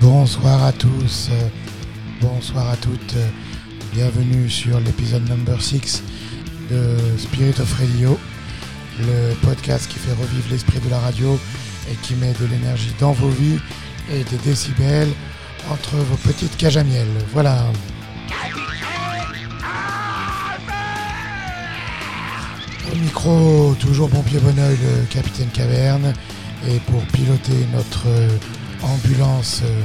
Bonsoir à tous, bonsoir à toutes, bienvenue sur l'épisode number 6 de Spirit of Radio, le podcast qui fait revivre l'esprit de la radio et qui met de l'énergie dans vos vies et des décibels entre vos petites cages à miel. Voilà. Micro, toujours bon pied bon oeil, le capitaine Caverne. Et pour piloter notre euh, ambulance euh,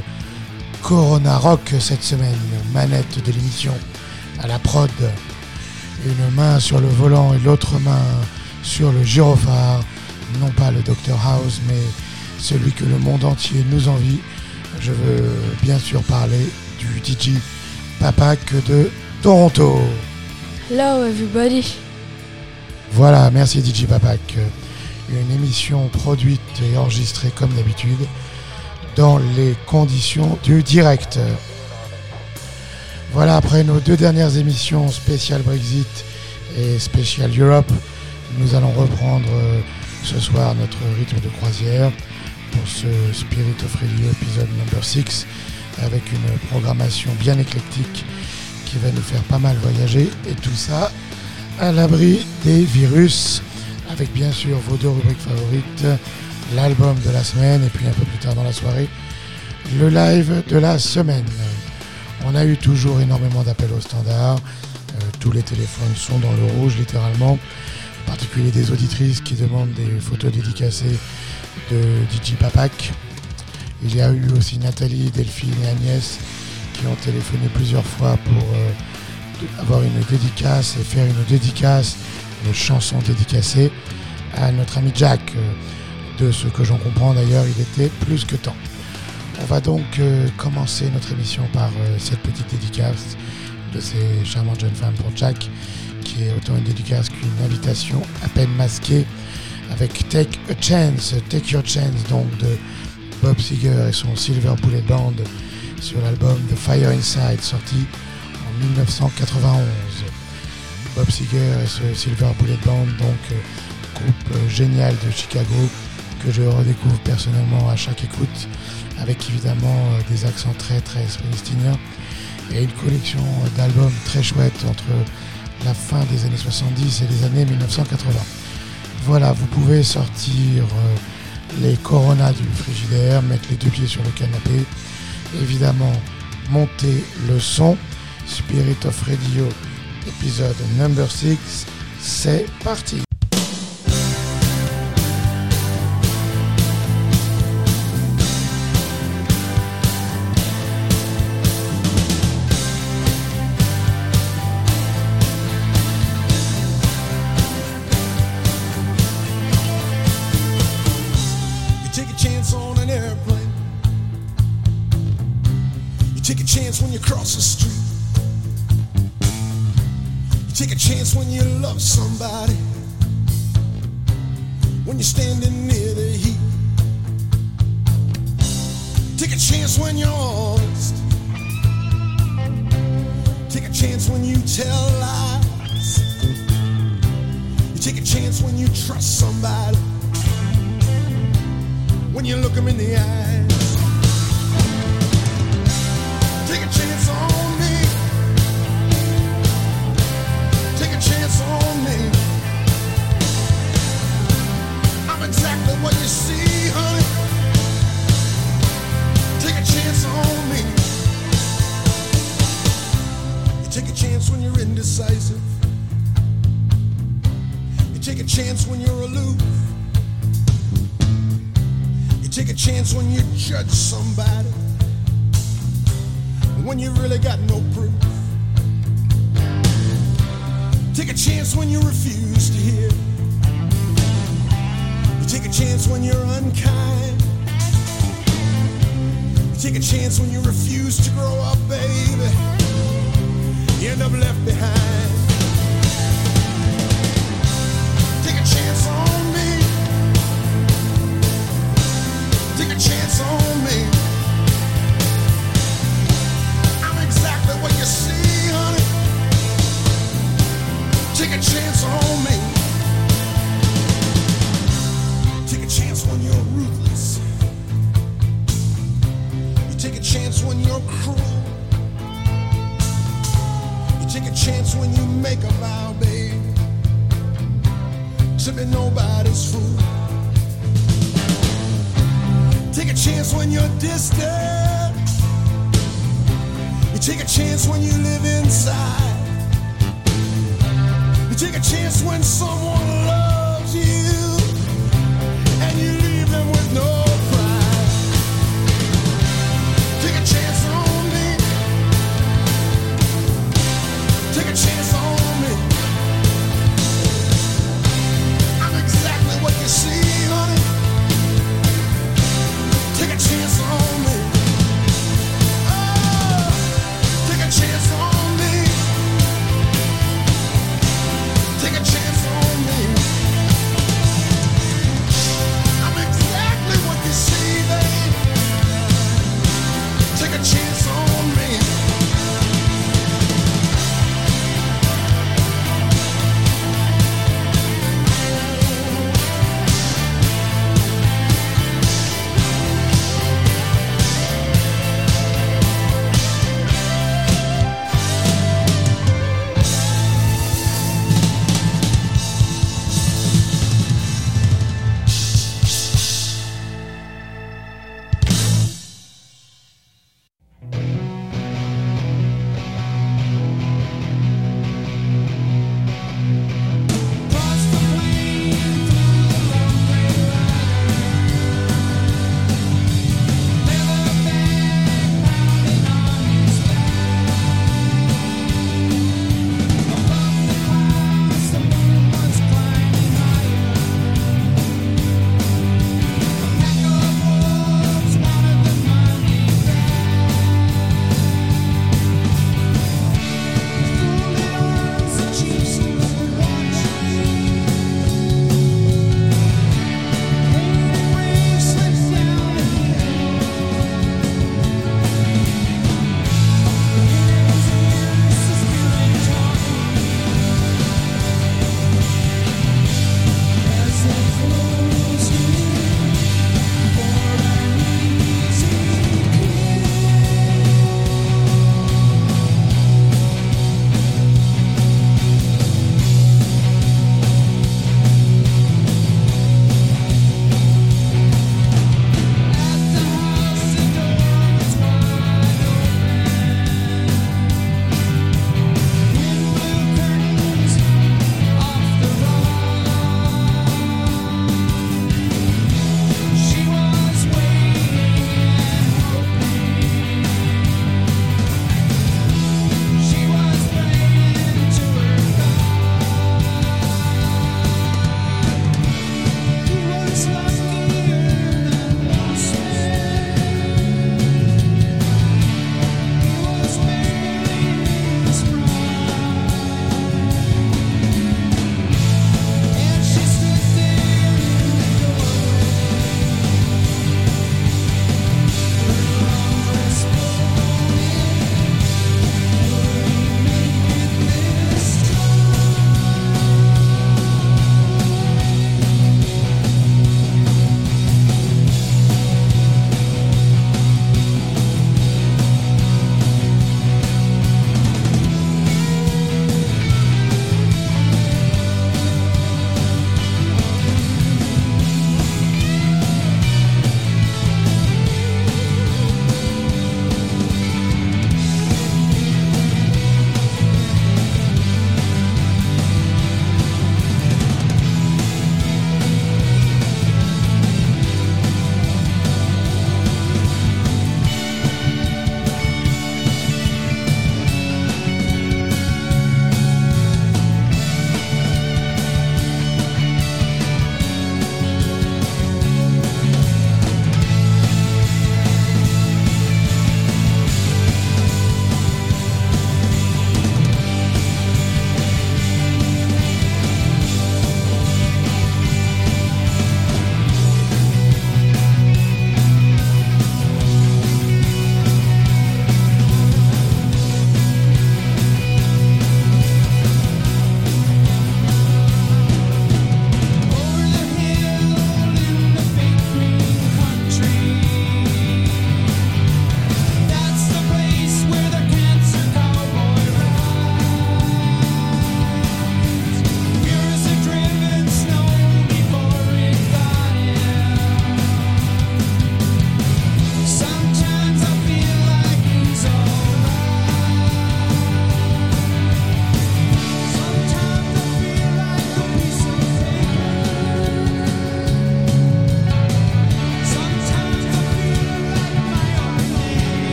Corona Rock cette semaine, manette de l'émission à la prod, une main sur le volant et l'autre main sur le gyrophare, non pas le Dr House, mais celui que le monde entier nous envie. Je veux bien sûr parler du DJ Papak de Toronto. Hello everybody. Voilà, merci DJ Papak. Une émission produite et enregistrée comme d'habitude dans les conditions du direct. Voilà, après nos deux dernières émissions spécial Brexit et spécial Europe, nous allons reprendre euh, ce soir notre rythme de croisière pour ce Spirit of Radio épisode number 6 avec une programmation bien éclectique qui va nous faire pas mal voyager et tout ça à l'abri des virus avec bien sûr vos deux rubriques favorites l'album de la semaine et puis un peu plus tard dans la soirée, le live de la semaine. On a eu toujours énormément d'appels au standard. Euh, tous les téléphones sont dans le rouge littéralement. En particulier des auditrices qui demandent des photos dédicacées de DJ Papak. Il y a eu aussi Nathalie, Delphine et Agnès qui ont téléphoné plusieurs fois pour euh, avoir une dédicace et faire une dédicace, une chanson dédicacée à notre ami Jack. Euh, de ce que j'en comprends d'ailleurs, il était plus que temps. On va donc euh, commencer notre émission par euh, cette petite dédicace de ces charmantes jeunes femmes pour Jack, qui est autant une dédicace qu'une invitation à peine masquée avec Take a Chance, Take Your Chance, donc de Bob Seger et son Silver Bullet Band sur l'album The Fire Inside, sorti 1991. Bob Seger et ce Silver Bullet Band, donc euh, groupe génial de Chicago, que je redécouvre personnellement à chaque écoute, avec évidemment euh, des accents très très springsteeniens et une collection d'albums très chouette entre la fin des années 70 et les années 1980. Voilà, vous pouvez sortir euh, les Corona du frigidaire, mettre les deux pieds sur le canapé, évidemment monter le son. Spirit of Radio, épisode number 6, c'est parti. When you love somebody. When you're standing near the heat. Take a chance when you're honest. Take a chance when you tell lies. You take a chance when you trust somebody when you look them in the eyes. Take a chance on indecisive. You take a chance when you're aloof. You take a chance when you judge somebody. when you really got no proof. Take a chance when you refuse to hear. You take a chance when you're unkind. You take a chance when you refuse to grow up, baby. End up left behind. Take a chance on me. Take a chance on me. I'm exactly what you see, honey. Take a chance on me. Take a chance when you're ruthless. You take a chance when you're cruel. Chance when you make a vow, babe, to be nobody's fool. Take a chance when you're distant. You take a chance when you live inside. You take a chance when someone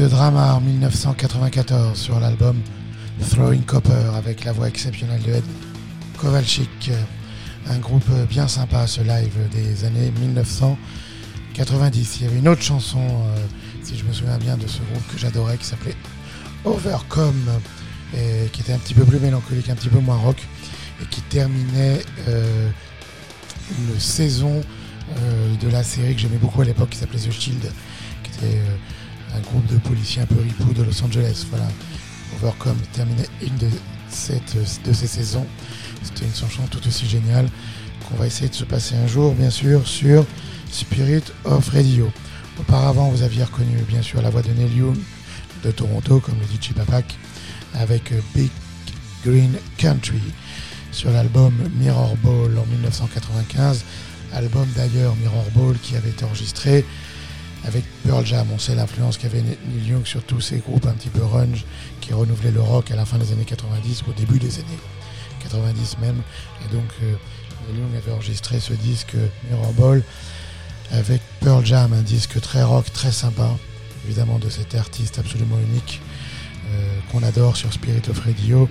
de Drama en 1994 sur l'album Throwing Copper avec la voix exceptionnelle de Ed Kowalczyk. Un groupe bien sympa, ce live des années 1990. Il y avait une autre chanson, euh, si je me souviens bien, de ce groupe que j'adorais qui s'appelait Overcome, et qui était un petit peu plus mélancolique, un petit peu moins rock, et qui terminait euh, une saison euh, de la série que j'aimais beaucoup à l'époque qui s'appelait The Shield, qui était un groupe de policiers un peu ripou de Los Angeles. Voilà, Overcome terminait une de, cette, de ces saisons. C'était une chanson tout aussi géniale qu'on va essayer de se passer un jour, bien sûr, sur Spirit of Radio. Auparavant, vous aviez reconnu bien sûr la voix de Neil Young de Toronto, comme le dit Chipapak, avec Big Green Country sur l'album Mirror Ball en 1995. Album d'ailleurs Mirror Ball qui avait été enregistré avec Pearl Jam. On sait l'influence qu'avait Neil Young sur tous ces groupes un petit peu grunge qui renouvelaient le rock à la fin des années 90 ou au début des années 90 même. Et donc euh, Neil Young avait enregistré ce disque Mirror Ball avec Pearl Jam, un disque très rock, très sympa, évidemment de cet artiste absolument unique euh, qu'on adore sur Spirit of Radio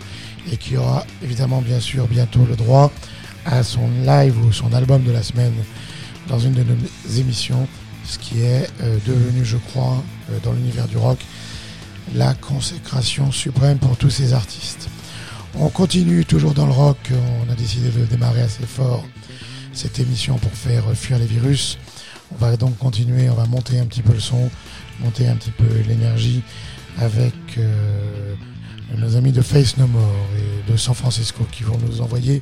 et qui aura évidemment bien sûr bientôt le droit à son live ou son album de la semaine dans une de nos émissions, ce qui est euh, devenu, je crois, euh, dans l'univers du rock, la consécration suprême pour tous ces artistes. On continue toujours dans le rock, on a décidé de démarrer assez fort cette émission pour faire fuir les virus. On va donc continuer, on va monter un petit peu le son, monter un petit peu l'énergie avec euh, nos amis de Face No More et de San Francisco qui vont nous envoyer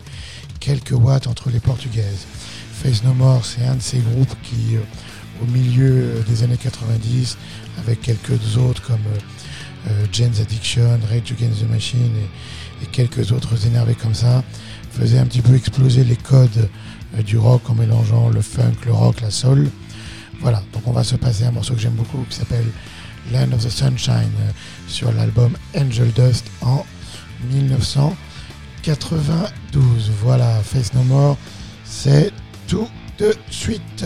quelques watts entre les portugaises. Face No More, c'est un de ces groupes qui, au milieu des années 90, avec quelques autres comme euh, euh, Addiction, Rage Against the Machine et, quelques autres énervés comme ça, faisait un petit peu exploser les codes euh, du rock en mélangeant le funk, le rock, la soul. Voilà, donc on va se passer un morceau que j'aime beaucoup qui s'appelle Land of the Sunshine euh, sur l'album Angel Dust en 1992. Voilà, Face No More, c'est tout de suite.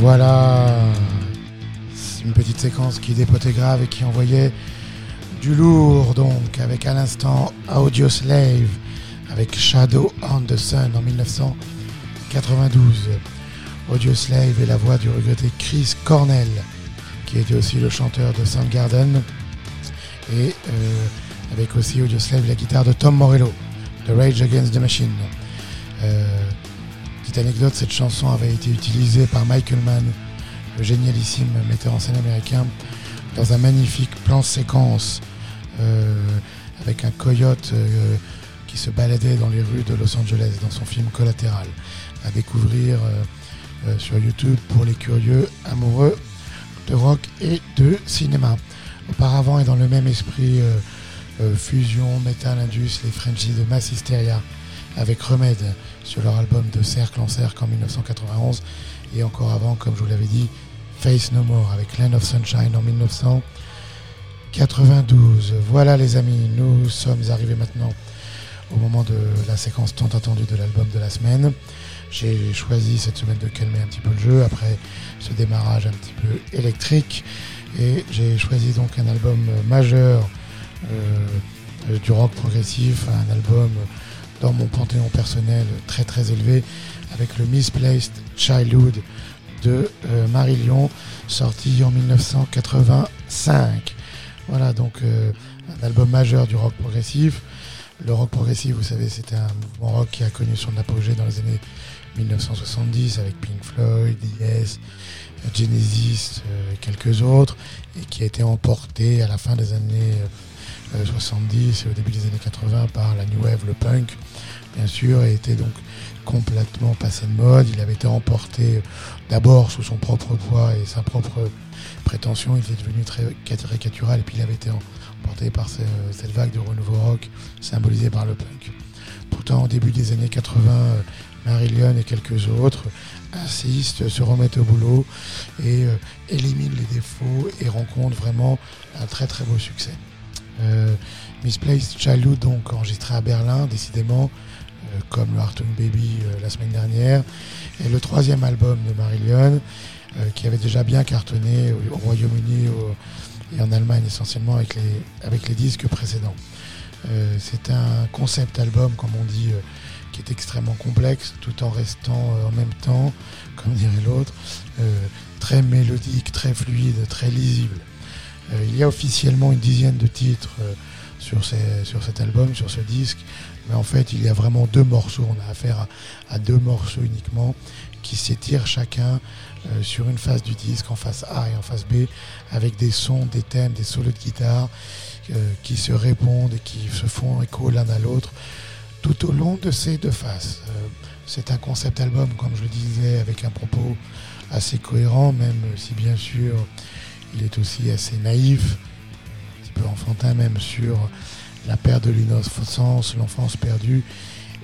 Voilà une petite séquence qui dépotait grave et qui envoyait du lourd donc avec à l'instant Audio Slave avec Shadow on the Sun en 1992. Audio Slave est la voix du regretté Chris Cornell qui était aussi le chanteur de Soundgarden et euh, avec aussi Audio Slave la guitare de Tom Morello de Rage Against the Machine. Euh, petite anecdote, cette chanson avait été utilisée par Michael Mann, le génialissime metteur en scène américain, dans un magnifique plan séquence euh, avec un coyote euh, qui se baladait dans les rues de Los Angeles dans son film Collatéral, à découvrir euh, sur YouTube pour les curieux amoureux de rock et de cinéma. Auparavant et dans le même esprit, fusion, metal, indus, les Frenchies de Mass Hysteria avec Remède sur leur album de Cercle en Cercle en 1991 et encore avant, comme je vous l'avais dit, Face No More avec Land of Sunshine en 1992. Voilà les amis, nous sommes arrivés maintenant au moment de la séquence tant attendue de l'album de la semaine. J'ai choisi cette semaine de calmer un petit peu le jeu après ce démarrage un petit peu électrique et j'ai choisi donc un album majeur euh, du rock progressif, un album dans mon panthéon personnel très très élevé avec le Misplaced Childhood de euh, Marillion sorti en 1985. Voilà donc euh, un album majeur du rock progressif. Le rock progressif, vous savez, c'était un mouvement rock qui a connu son apogée dans les années 1970 avec Pink Floyd, Yes, Genesis, euh, quelques autres, et qui a été emporté à la fin des années euh, 70 et au début des années 80 par la New Wave, le punk, bien sûr, et était donc complètement passé de mode. Il avait été emporté euh, d'abord sous son propre poids et sa propre prétention. Il était devenu très caricatural et puis il avait été emporté par ce- cette vague de renouveau rock symbolisée par le punk. Pourtant, au début des années 80, euh, Marillion et quelques autres insistent, se remettent au boulot et euh, éliminent les défauts et rencontrent vraiment un très très beau succès. Euh, Misplaced Childhood, donc enregistré à Berlin, décidément, euh, comme le Hartung Baby euh, la semaine dernière, et le troisième album de Marillion, euh, qui avait déjà bien cartonné au, au Royaume-Uni au- et en Allemagne essentiellement avec les, disques précédents. C'est un concept album, comme on dit, qui est extrêmement complexe, tout en restant en même temps, comme dirait l'autre, très mélodique, très fluide, très lisible. Euh, il y a officiellement une dizaine de titres euh, sur, cet album, sur ce disque, mais en fait il y a vraiment deux morceaux. On a affaire à, deux morceaux uniquement qui s'étirent chacun euh, sur une face du disque, en face A et en face B, avec des sons, des thèmes, des solos de guitare qui se répondent et qui se font écho l'un à l'autre tout au long de ces deux faces. C'est un concept album, comme je le disais, avec un propos assez cohérent, même si bien sûr il est aussi assez naïf, un petit peu enfantin même sur la perte de l'innocence, l'enfance perdue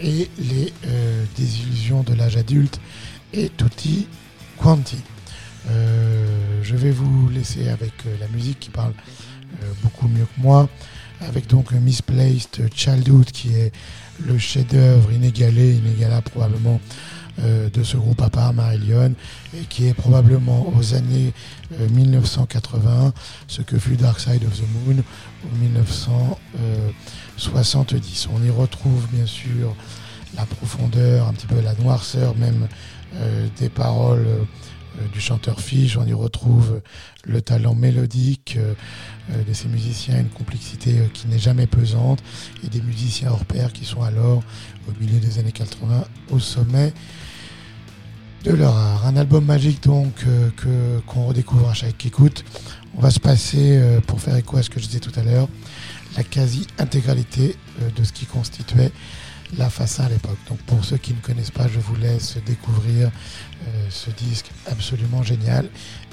et les euh, désillusions de l'âge adulte et tutti quanti. Euh, je vais vous laisser avec euh, la musique qui parle beaucoup mieux que moi, avec donc Misplaced Childhood qui est le chef-d'œuvre inégalé, inégalable probablement de ce groupe à part Marillion et qui est probablement aux années euh, 1980 ce que fut Dark Side of the Moon en 1970. On y retrouve bien sûr la profondeur, un petit peu la noirceur même euh, des paroles euh, du chanteur Fish, on y retrouve le talent mélodique euh, euh, de ces musiciens, une complexité euh, qui n'est jamais pesante, et des musiciens hors pair qui sont alors, au milieu des années 80, au sommet de leur art. Un album magique donc euh, que qu'on redécouvre à chaque écoute. On va se passer, euh, pour faire écho à ce que je disais tout à l'heure, la quasi-intégralité euh, de ce qui constituait la A à l'époque. Donc pour ceux qui ne connaissent pas, je vous laisse découvrir ce disque absolument génial.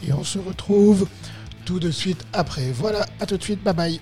Et on se retrouve tout de suite après. Voilà, à tout de suite, bye bye.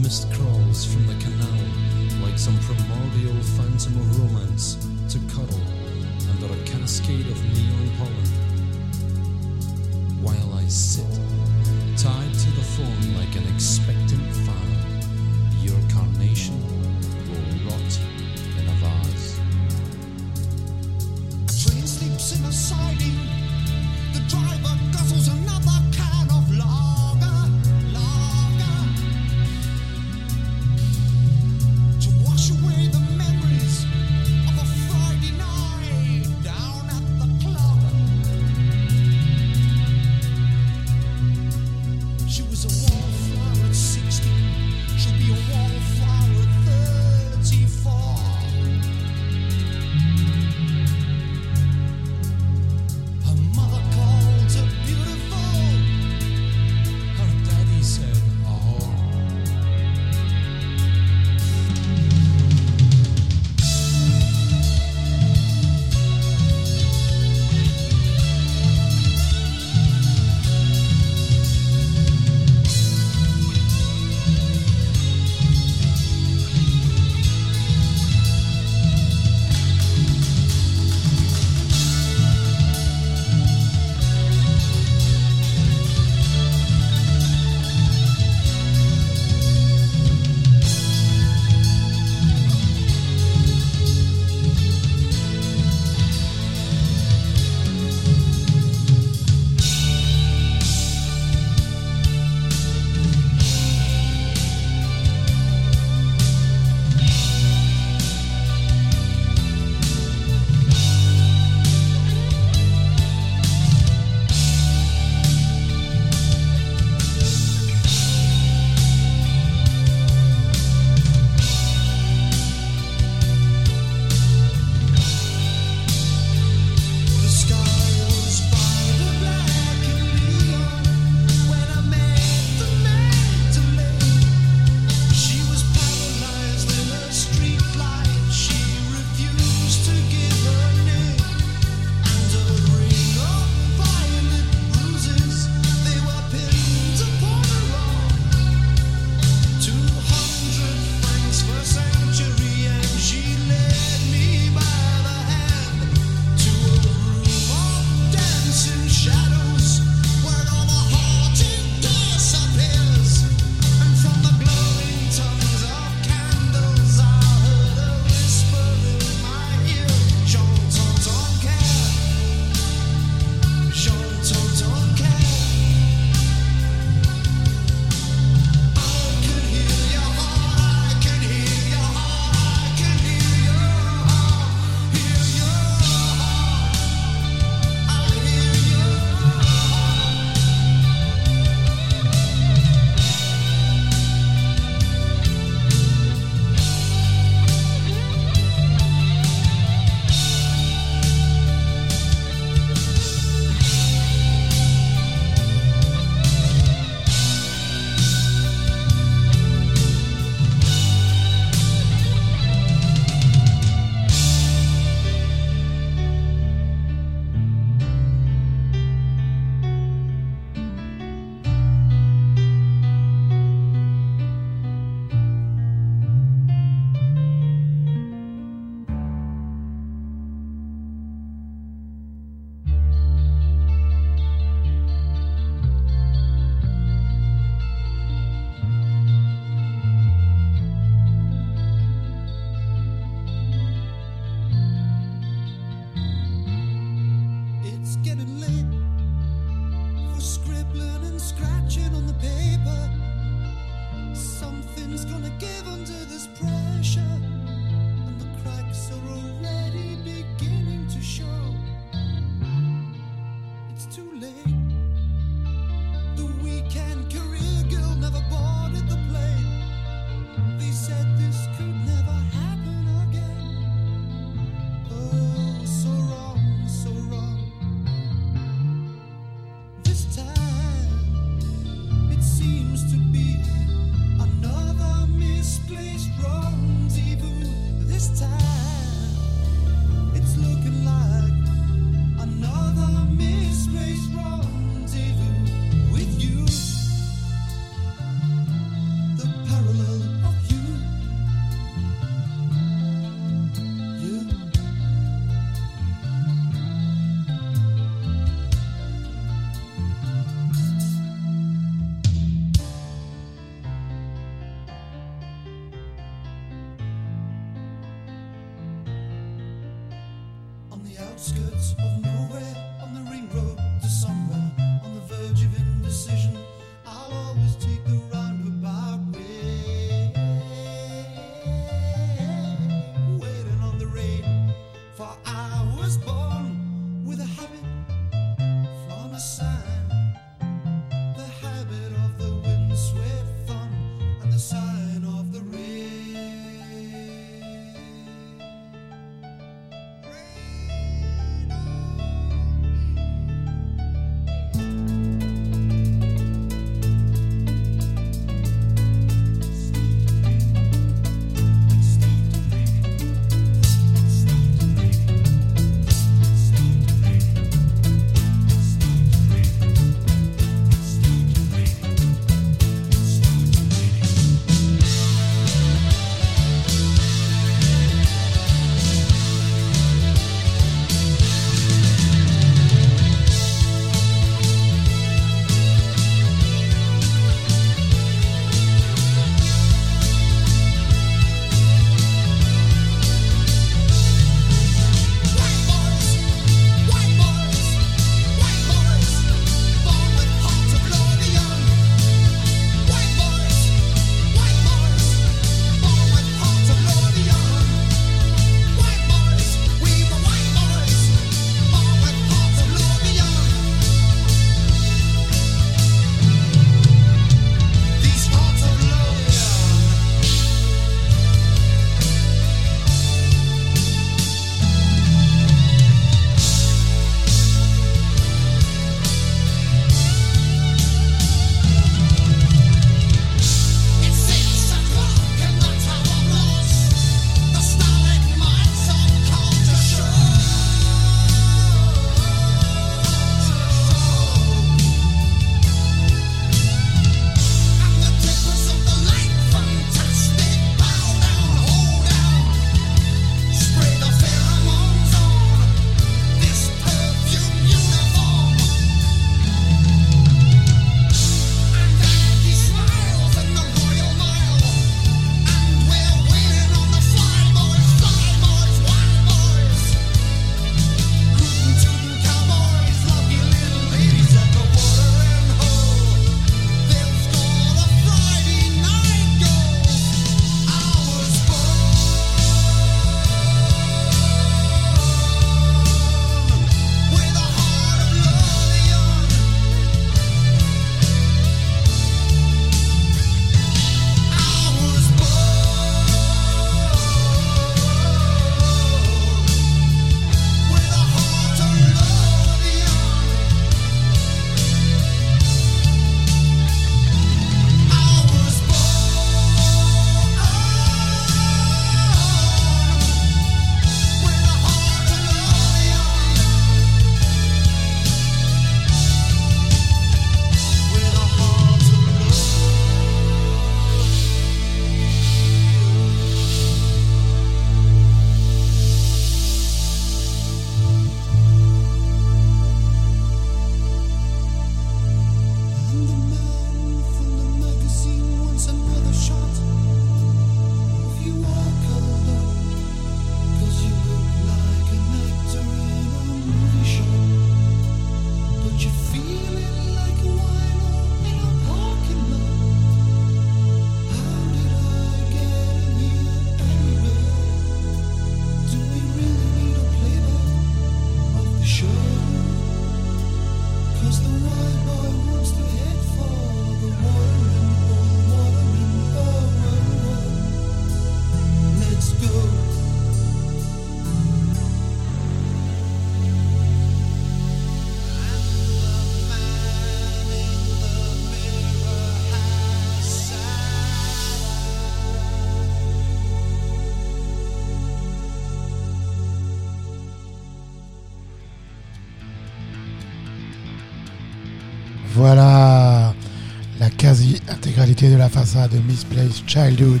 de Misplaced Childhood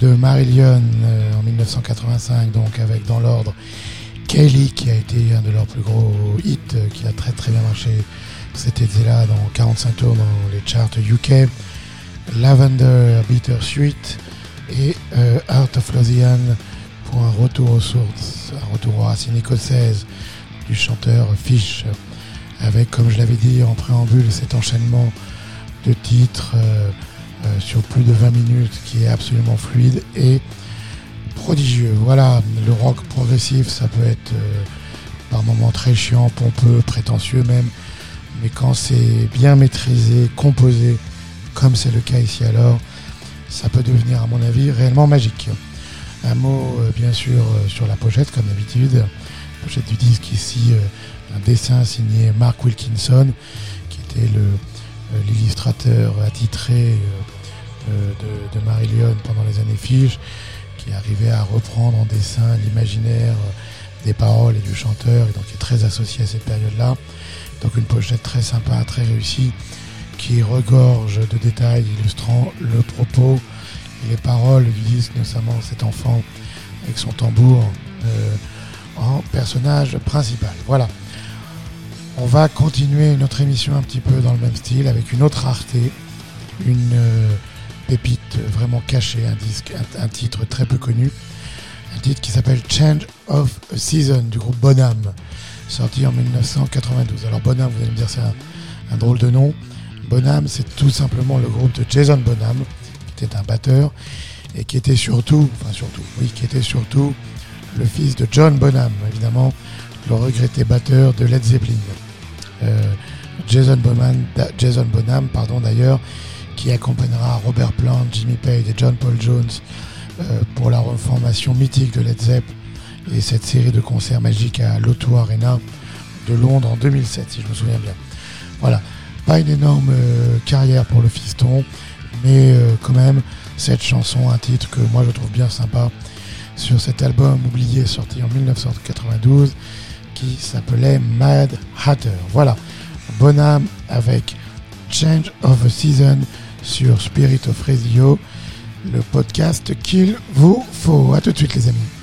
de Marillion euh, en 1985, donc avec dans l'ordre Kelly qui a été un de leurs plus gros hits, euh, qui a très très bien marché cet été-là dans 45 tours dans les charts UK. Lavender Bitter Suite et euh, of Lausanne pour un retour aux sources, un retour aux racines écossaises du chanteur Fish, avec comme je l'avais dit en préambule cet enchaînement de titres. Euh, sur plus de 20 minutes qui est absolument fluide et prodigieux. Voilà, le rock progressif, ça peut être euh, par moments très chiant, pompeux, prétentieux même, mais quand c'est bien maîtrisé, composé, comme c'est le cas ici alors, ça peut devenir, à mon avis, réellement magique. Un mot, euh, bien sûr, euh, sur la pochette, comme d'habitude. Pochette du disque ici, euh, un dessin signé Mark Wilkinson, qui était le, euh, l'illustrateur attitré euh, euh, de, de Marillion pendant les années Fiche, qui arrivait à reprendre en dessin l'imaginaire euh, des paroles et du chanteur, et donc qui est très associé à cette période-là. Donc une pochette très sympa, très réussie, qui regorge de détails illustrant le propos et les paroles du disque, notamment cet enfant avec son tambour euh, en personnage principal. Voilà. On va continuer notre émission un petit peu dans le même style avec une autre rareté, une euh, pépite vraiment cachée, un disque, un, titre très peu connu, un titre qui s'appelle Change of a Season du groupe Bonham, sorti en 1992. Alors Bonham, vous allez me dire c'est un, un drôle de nom. Bonham, c'est tout simplement le groupe de Jason Bonham, qui était un batteur et qui était surtout, enfin surtout, oui, qui était surtout le fils de John Bonham, évidemment, le regretté batteur de Led Zeppelin. Euh, Jason Bonham, pardon d'ailleurs, qui accompagnera Robert Plant, Jimmy Page et John Paul Jones euh, pour la reformation mythique de Led Zepp et cette série de concerts magiques à l'O2 Arena de Londres en 2007, si je me souviens bien. Voilà, pas une énorme euh, carrière pour le fiston, mais quand même cette chanson, un titre que moi je trouve bien sympa sur cet album oublié sorti en 1992 qui s'appelait Mad Hatter. Voilà, Bonham avec Change of a Season sur Spirit of Radio, le podcast qu'il vous faut. À tout de suite les amis.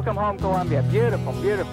Welcome home, Columbia. Beautiful, beautiful.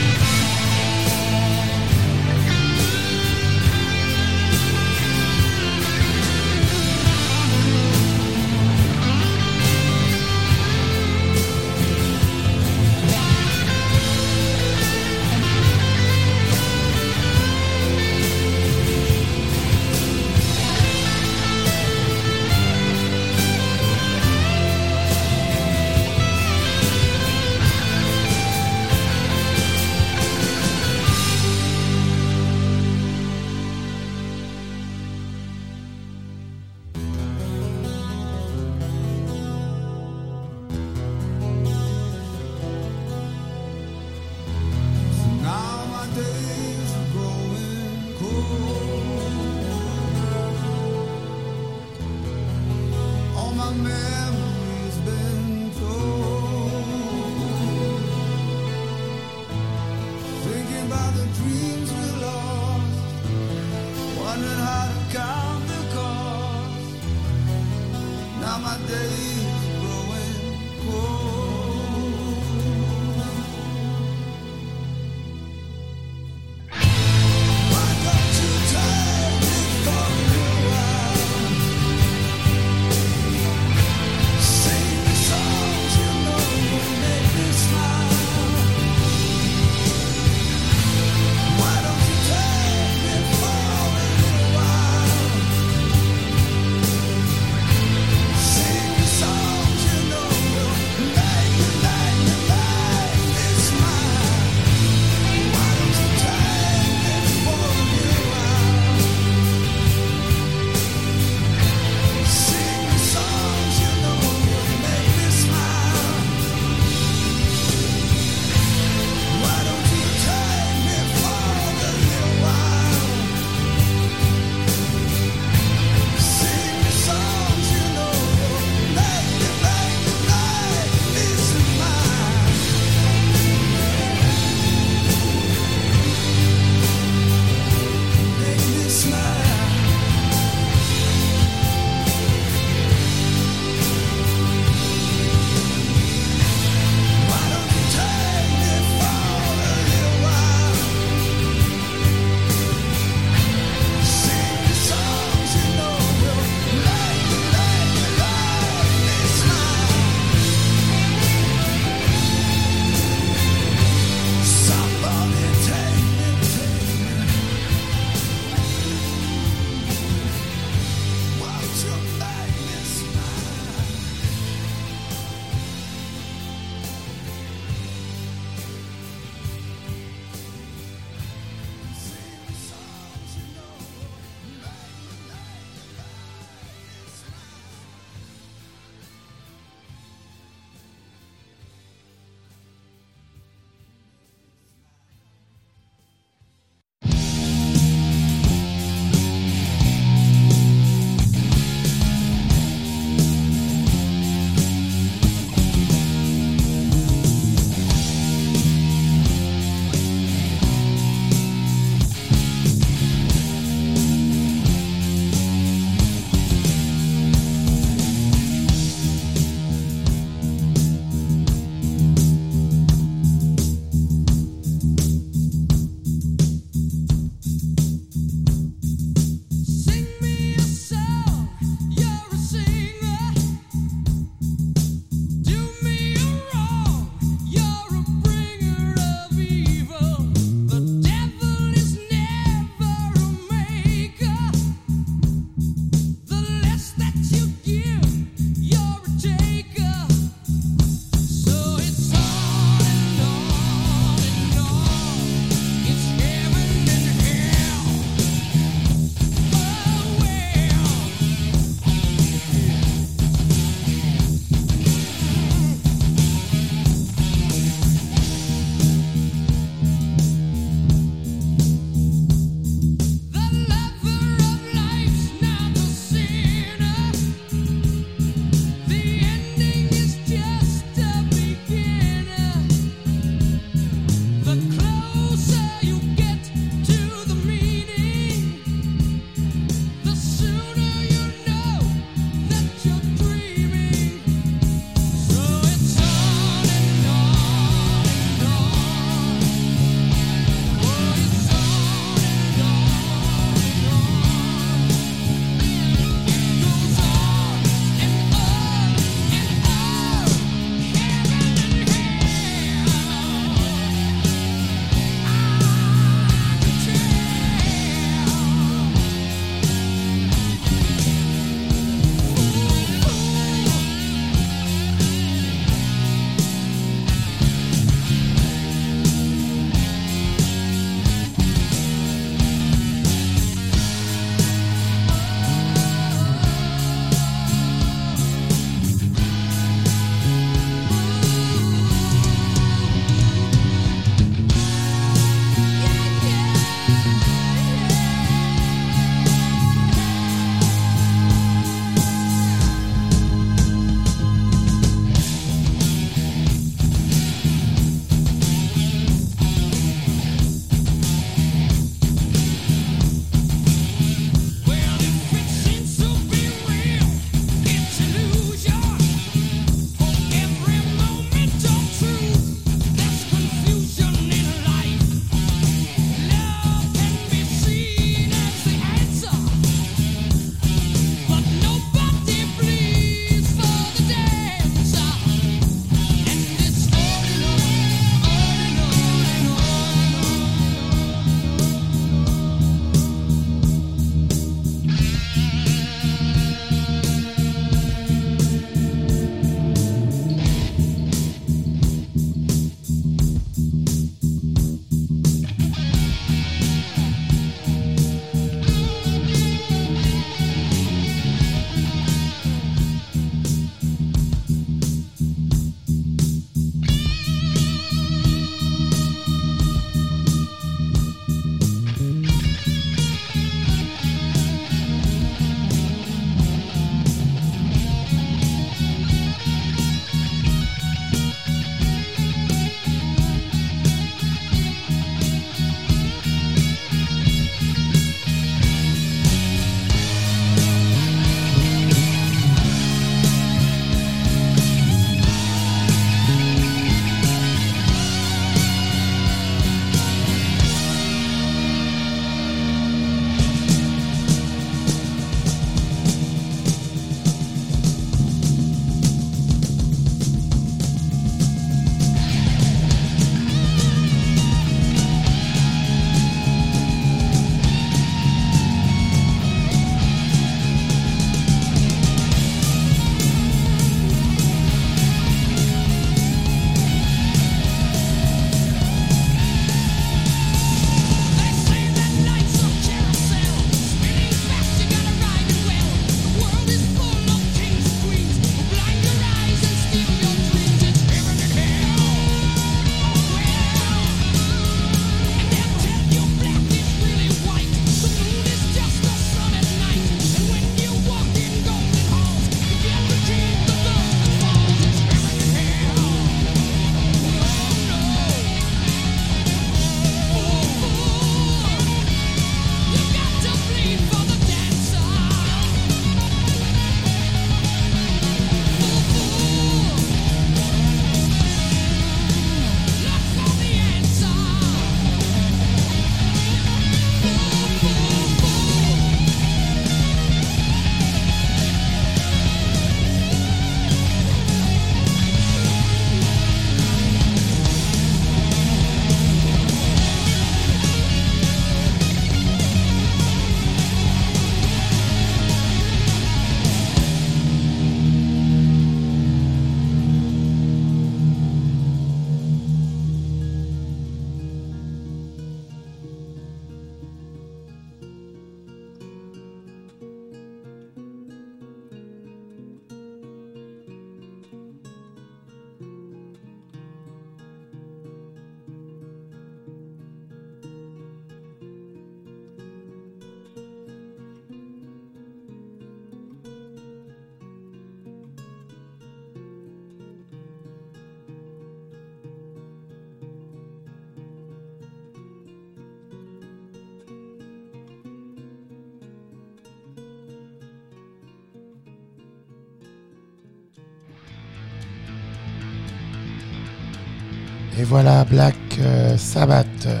Voilà Black euh, Sabbath, euh,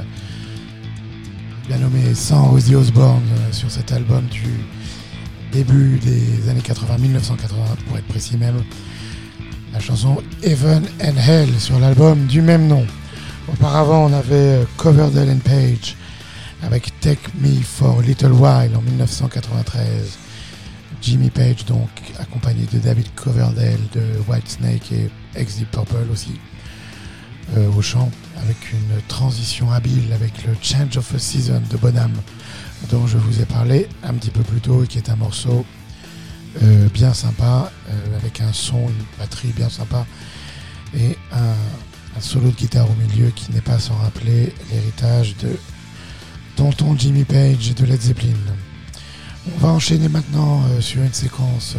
bien nommé sans Ozzy Osbourne euh, sur cet album du début des années 80, 1980 pour être précis même. La chanson Heaven and Hell sur l'album du même nom. Auparavant, on avait Coverdale and Page avec Take Me for a Little While en 1993. Jimmy Page, donc accompagné de David Coverdale de Whitesnake et ex Deep Purple aussi, euh, au chant, avec une transition habile avec le Change of a Season de Bonham, dont je vous ai parlé un petit peu plus tôt et qui est un morceau euh, bien sympa, euh, avec un son, une batterie bien sympa et un, solo de guitare au milieu qui n'est pas sans rappeler l'héritage de tonton Jimmy Page et de Led Zeppelin. On va enchaîner maintenant sur une séquence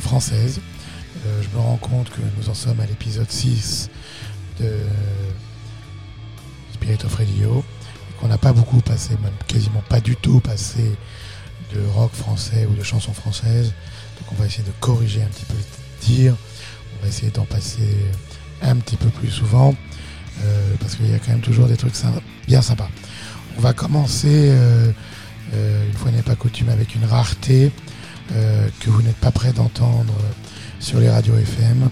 française. Je me rends compte que nous en sommes à l'épisode 6 de Spirit of Radio qu'on n'a pas beaucoup passé, même quasiment pas du tout passé de rock français ou de chansons françaises. Donc on va essayer de corriger un petit peu le tir. On va essayer d'en passer un petit peu plus souvent euh, parce qu'il y a quand même toujours des trucs bien sympas. On va commencer, euh, euh, une fois n'est pas coutume, avec une rareté que vous n'êtes pas prêt d'entendre sur les radios FM.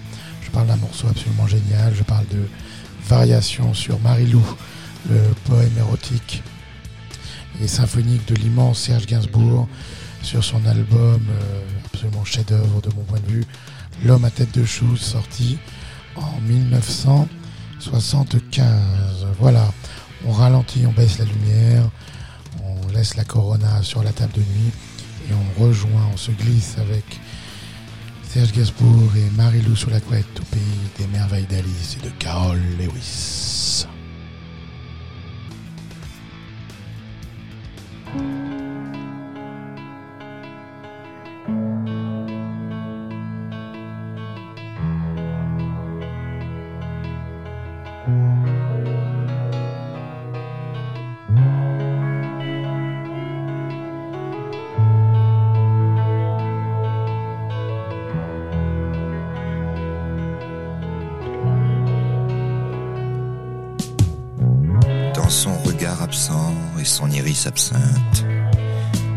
Je parle d'un morceau absolument génial. Je parle de Variation sur Marilou, le poème érotique et symphonique de l'immense Serge Gainsbourg sur son album euh, absolument chef-d'œuvre de mon point de vue, L'homme à tête de chou, sorti en 1975. Voilà, on ralentit, on baisse la lumière, on laisse la corona sur la table de nuit et on rejoint, on se glisse avec Serge Gainsbourg et Marie-Lou sur la couette au pays des merveilles d'Alice et de Carol Lewis.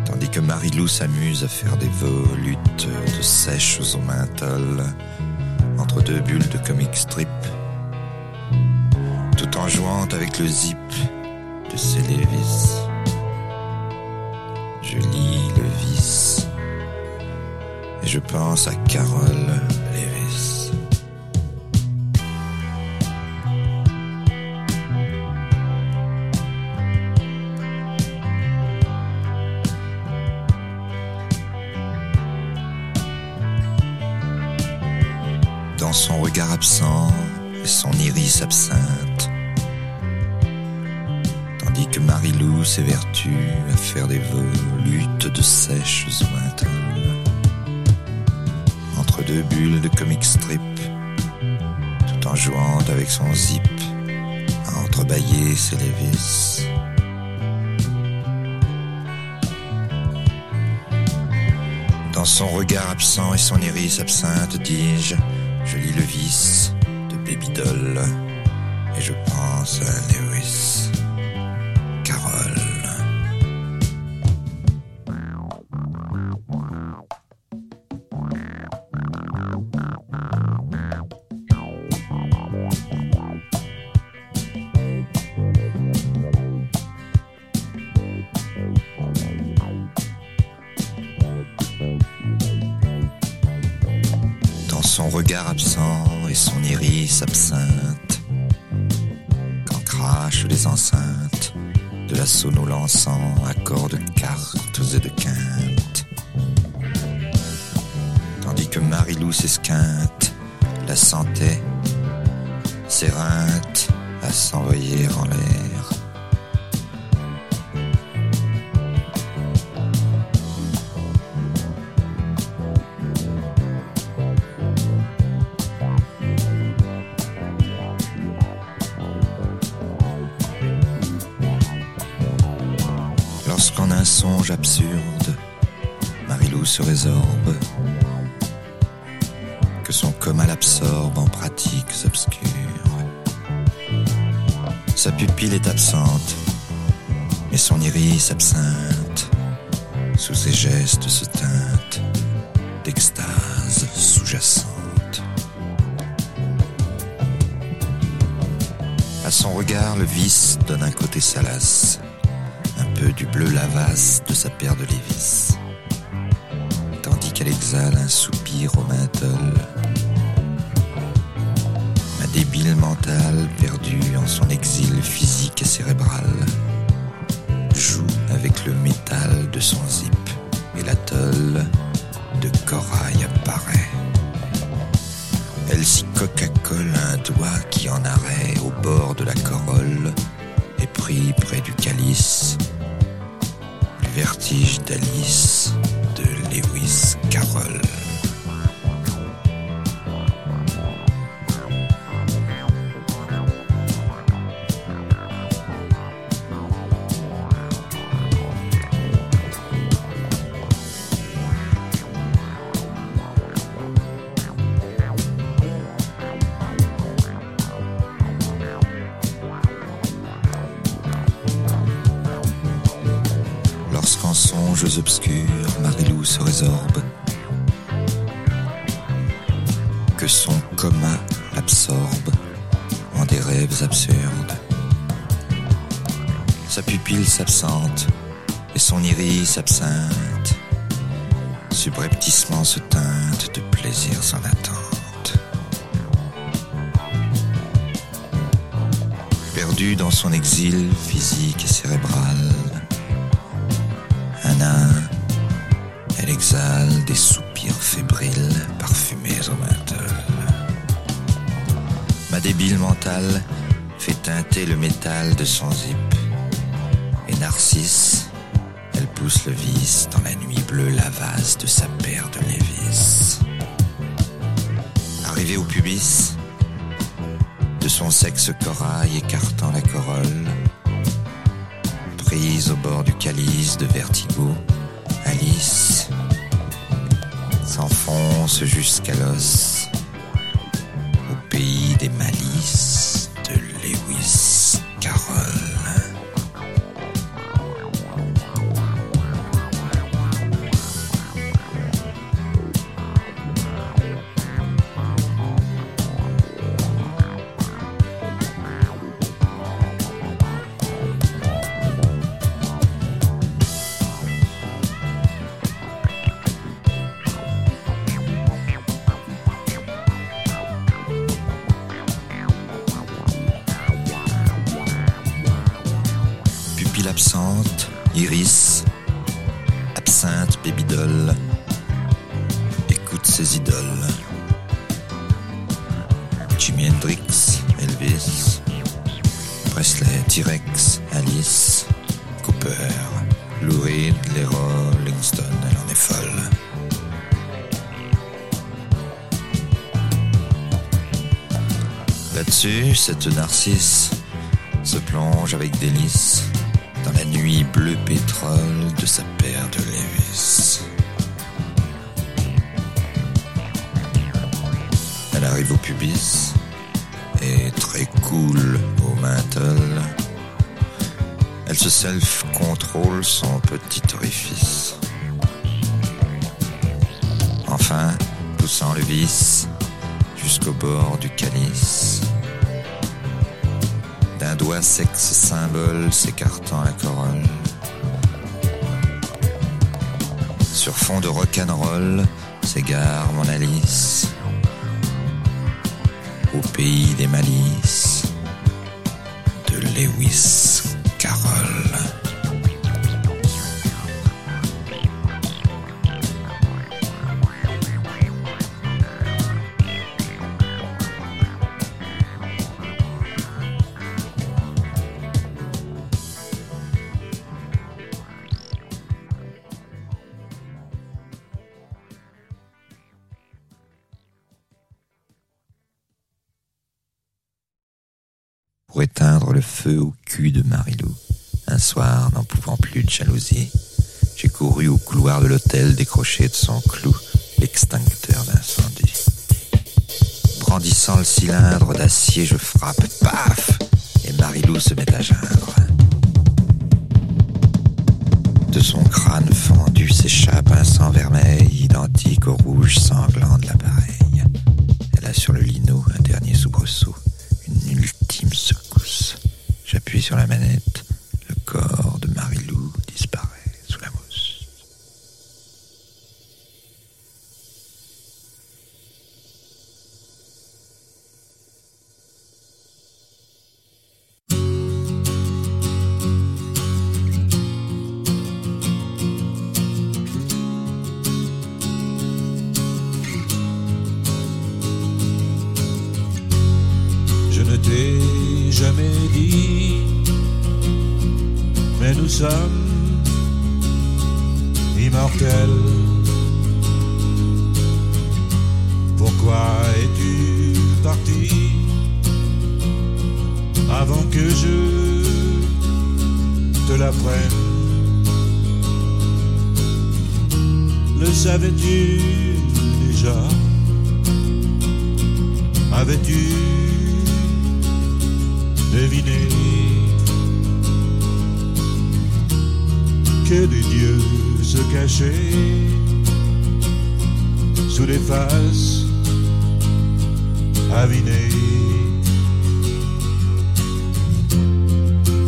Tandis que Marie-Lou s'amuse à faire des volutes de sèches au menthol entre deux bulles de comic strip, tout en jouant avec le zip de ses Lévis. Je lis le vice et je pense à Carole Marie-Lou s'évertue à faire des volutes de sèches menthol. Entre deux bulles de comic strip, tout en jouant avec son zip, à entrebâiller ses lévis. Dans son regard absent et son iris absinthe, dis-je, je lis le vice de Baby chanson. Que son coma l'absorbe en des rêves absurdes. Sa pupille s'absente et son iris absinthe, subrepticement se teinte de plaisirs en attente. Perdu dans son exil physique et cérébral, un elle exhale des soupirs fébriles parfumés au menthol. Ma débile mentale fait teinter le métal de son zip. Et Narcisse, elle pousse le vice dans la nuit bleue lavasse de sa paire de Lévis. Arrivée au pubis, de son sexe corail écartant la corolle, prise au bord du calice de vertigo, Alice s'enfonce jusqu'à l'os au pays des malices cette narcisse se plonge avec délice dans la nuit bleu pétrole de sa paire de Lévis. Elle arrive au pubis et très cool au menthol. Elle se self-contrôle son petit orifice. Enfin, poussant le vis jusqu'au bord du calice, d'un doigt sexe symbole s'écartant la corolle. Sur fond de rock'n'roll s'égare mon Alice au pays des malices de Lewis de jalousie, j'ai couru au couloir de l'hôtel décrocher de son clou l'extincteur d'incendie. Brandissant le cylindre d'acier, je frappe, paf Et Marilou se met à geindre. De son crâne fendu s'échappe un sang vermeil identique au rouge sanglant de l'appareil. Elle a sur le lino un dernier soubresaut, une ultime secousse. J'appuie sur la manette, déjà Avais-tu deviné que des dieux se cachaient sous des faces avinées.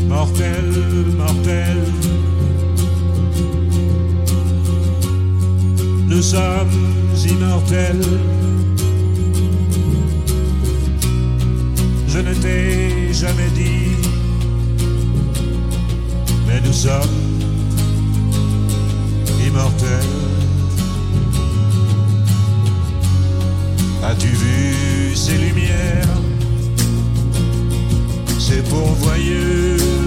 Mortel, mortel, nous sommes immortels. Je ne t'ai jamais dit, mais nous sommes immortels. As-tu vu ces lumières, ces pourvoyeuses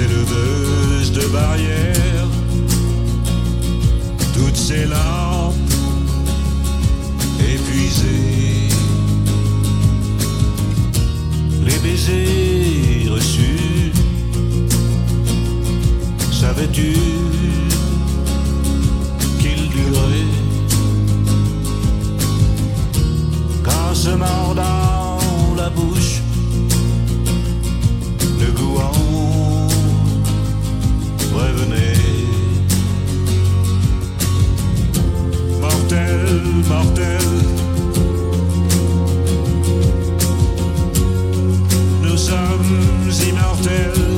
ces leveuses de barrières, toutes ces lampes épuisées, les baisers reçus, savais-tu qu'ils duraient? Qu'en se mordant la bouche, le goût en Mortel. Nous sommes immortels.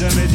Jamais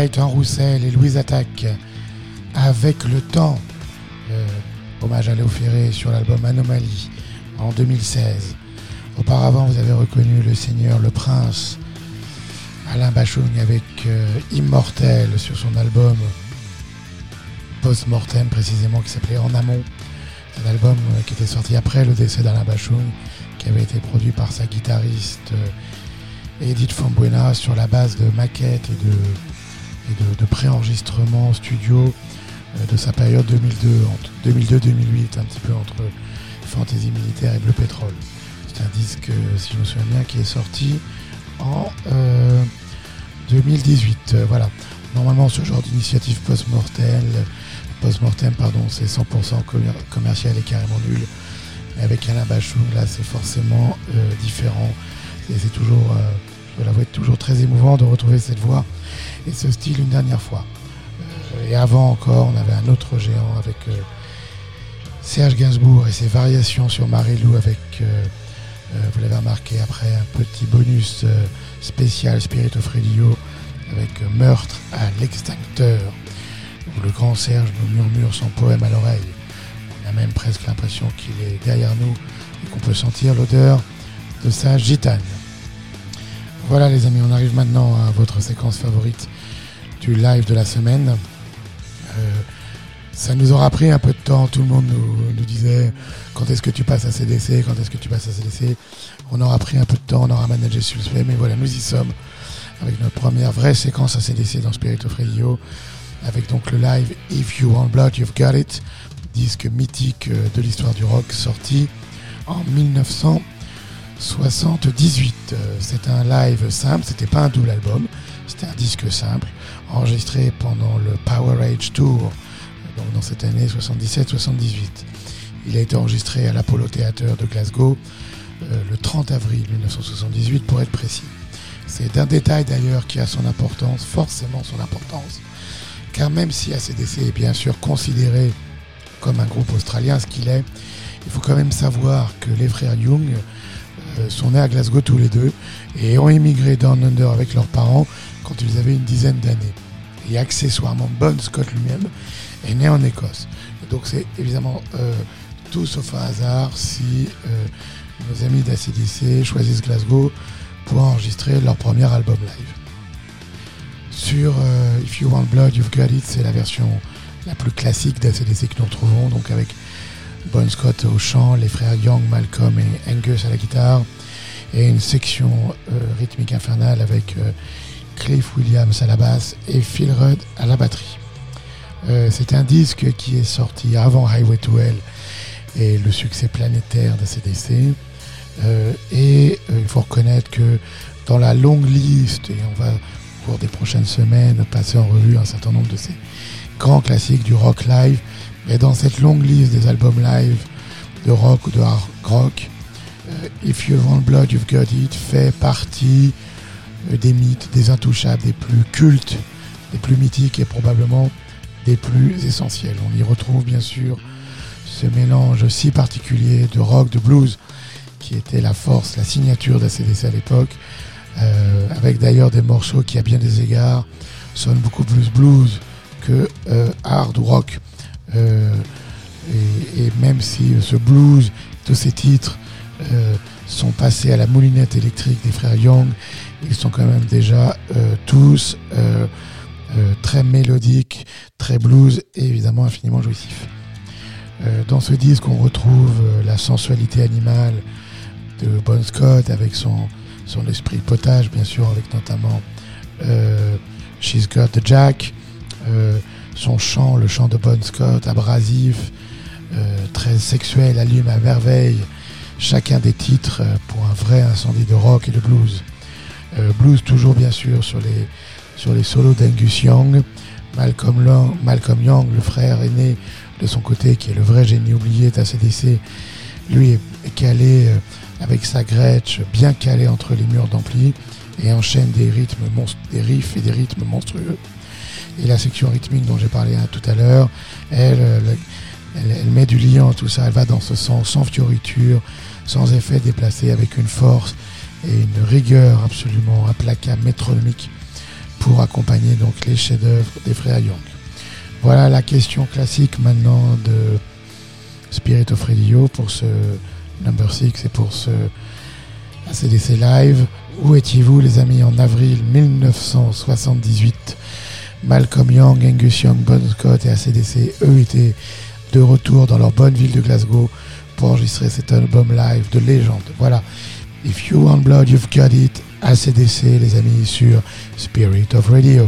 Gaëtan Roussel et Louise Attaque avec le temps. Euh, hommage à Léo Ferré sur l'album Anomalie en 2016. Auparavant, vous avez reconnu le Seigneur, le Prince, Alain Bachung avec euh, Immortel sur son album Post-Mortem précisément qui s'appelait En Amont. C'est un album euh, qui était sorti après le décès d'Alain Bachung qui avait été produit par sa guitariste Edith Fambuena sur la base de maquettes et de, de, de préenregistrements studio euh, de sa période 2002, entre 2002-2008, un petit peu entre Fantasy Militaire et Bleu Pétrole. C'est un disque, euh, si je me souviens bien, qui est sorti en euh, 2018. Euh, voilà. Normalement, ce genre d'initiative post-mortem, post-mortem, pardon, c'est 100% commer- commercial et carrément nul. Avec Alain Bachung, là, c'est forcément différent. Et c'est toujours, je toujours très émouvant de retrouver cette voix et ce style une dernière fois. Euh, et avant encore, on avait un autre géant avec euh, Serge Gainsbourg et ses variations sur Marie-Lou avec, euh, vous l'avez remarqué, après un petit bonus spécial Spirit of Radio avec Meurtre à l'extincteur, où le grand Serge nous murmure son poème à l'oreille. On a même presque l'impression qu'il est derrière nous et qu'on peut sentir l'odeur de sa gitane. Voilà les amis, on arrive maintenant à votre séquence favorite du live de la semaine. Euh, ça nous aura pris un peu de temps, tout le monde nous, disait quand est-ce que tu passes à CDC, quand est-ce que tu passes à CDC. On aura pris un peu de temps, on aura managé sur le mais voilà, nous y sommes avec notre première vraie séquence à CDC dans Spirit of Radio, avec donc le live If You Want Blood, You've Got It, disque mythique euh, de l'histoire du rock sorti en 1900. 78. Euh, c'est un live simple, c'était pas un double album, c'était un disque simple, enregistré pendant le Power Age Tour, donc dans cette année 77-78. Il a été enregistré à l'Apollo Theater de Glasgow euh, le 30 avril 1978 pour être précis. C'est d'un détail d'ailleurs qui a son importance, forcément son importance, car même si ACDC est bien sûr considéré comme un groupe australien, ce qu'il est, il faut quand même savoir que les frères Young sont nés à Glasgow tous les deux et ont émigré Down Under avec leurs parents quand ils avaient une dizaine d'années. Et accessoirement, Bon Scott lui-même est né en Écosse. Donc c'est évidemment euh, tout sauf un hasard si euh, nos amis d'ACDC choisissent Glasgow pour enregistrer leur premier album live. Sur euh, If You Want Blood, You've Got It, c'est la version la plus classique d'ACDC que nous retrouvons, donc avec Bon Scott au chant, les frères Young, Malcolm et Angus à la guitare, et une section euh, rythmique infernale avec euh, Cliff Williams à la basse et Phil Rudd à la batterie. Euh, c'est un disque qui est sorti avant Highway to Hell et le succès planétaire d'ACDC. Et il faut reconnaître que dans la longue liste, et on va au cours des prochaines semaines passer en revue un certain nombre de ces grands classiques du rock live, mais dans cette longue liste des albums live de rock ou de hard rock, euh, If You Want Blood, You've Got It fait partie euh, des mythes, des intouchables, des plus cultes, des plus mythiques et probablement des plus essentiels. On y retrouve bien sûr ce mélange si particulier de rock, de blues, qui était la force, la signature d'ACDC à l'époque, euh, avec d'ailleurs des morceaux qui, à bien des égards, sonnent beaucoup plus blues que euh, hard rock. Euh, et, même si euh, ce blues, tous ces titres euh, sont passés à la moulinette électrique des frères Young, ils sont quand même déjà tous très mélodiques, très blues et évidemment infiniment jouissifs. Dans ce disque, on retrouve la sensualité animale de Bon Scott avec son, son esprit potage, bien sûr, avec notamment She's Got the Jack, son chant, le chant de Bon Scott, abrasif, euh, très sexuel, allume à merveille chacun des titres euh, pour un vrai incendie de rock et de blues. Euh, blues toujours bien sûr sur les, solos d'Angus Young, Malcolm, Young, le frère aîné de son côté, qui est le vrai génie oublié d'ACDC, lui est, est calé avec sa Gretsch, bien calé entre les murs d'ampli, et enchaîne des rythmes, des riffs et des rythmes monstrueux. Et la section rythmique dont j'ai parlé hein, tout à l'heure, elle, euh, le- elle, elle met du liant, tout ça, elle va dans ce sens, sans fioriture, sans effet déplacé, avec une force et une rigueur absolument implacable, métronomique, pour accompagner donc les chefs-d'œuvre des frères Young. Voilà la question classique maintenant de Spirit of Radio pour ce number 6 et pour ce ACDC Live. Où étiez-vous les amis en avril 1978 Malcolm Young, Angus Young, Bon Scott et ACDC, eux étaient de retour dans leur bonne ville de Glasgow pour enregistrer cet album live de légende. Voilà. If you want blood, you've got it. ACDC, les amis, sur Spirit of Radio.